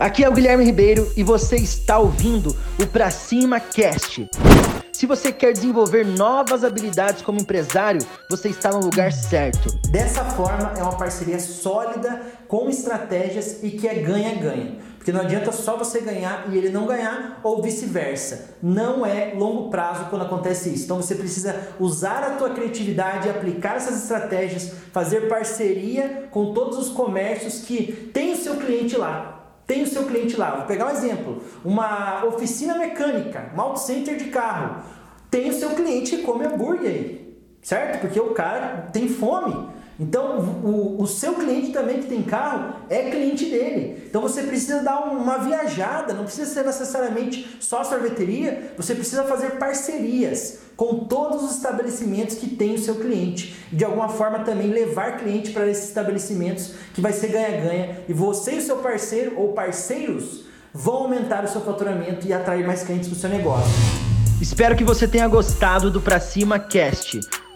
Aqui é o Guilherme Ribeiro e você está ouvindo o Pra Cima Cast. Se você quer desenvolver novas habilidades como empresário, você está no lugar certo. Dessa forma, é uma parceria sólida, com estratégias e que é ganha-ganha. Porque não adianta só você ganhar e ele não ganhar ou vice-versa. Não é longo prazo quando acontece isso. Então você precisa usar a tua criatividade, aplicar essas estratégias, fazer parceria com todos os comércios que tem o seu cliente lá. Tem o seu cliente lá. Vou pegar um exemplo: uma oficina mecânica, um auto center de carro. Tem o seu cliente que come hambúrguer aí, certo? Porque o cara tem fome. Então, o, o seu cliente também que tem carro é cliente dele. Então, você precisa dar uma viajada, não precisa ser necessariamente só sorveteria, você precisa fazer parcerias com todos os estabelecimentos que tem o seu cliente. E de alguma forma também levar cliente para esses estabelecimentos que vai ser ganha-ganha. E você e o seu parceiro ou parceiros vão aumentar o seu faturamento e atrair mais clientes para o seu negócio. Espero que você tenha gostado do Pra Cima Cast.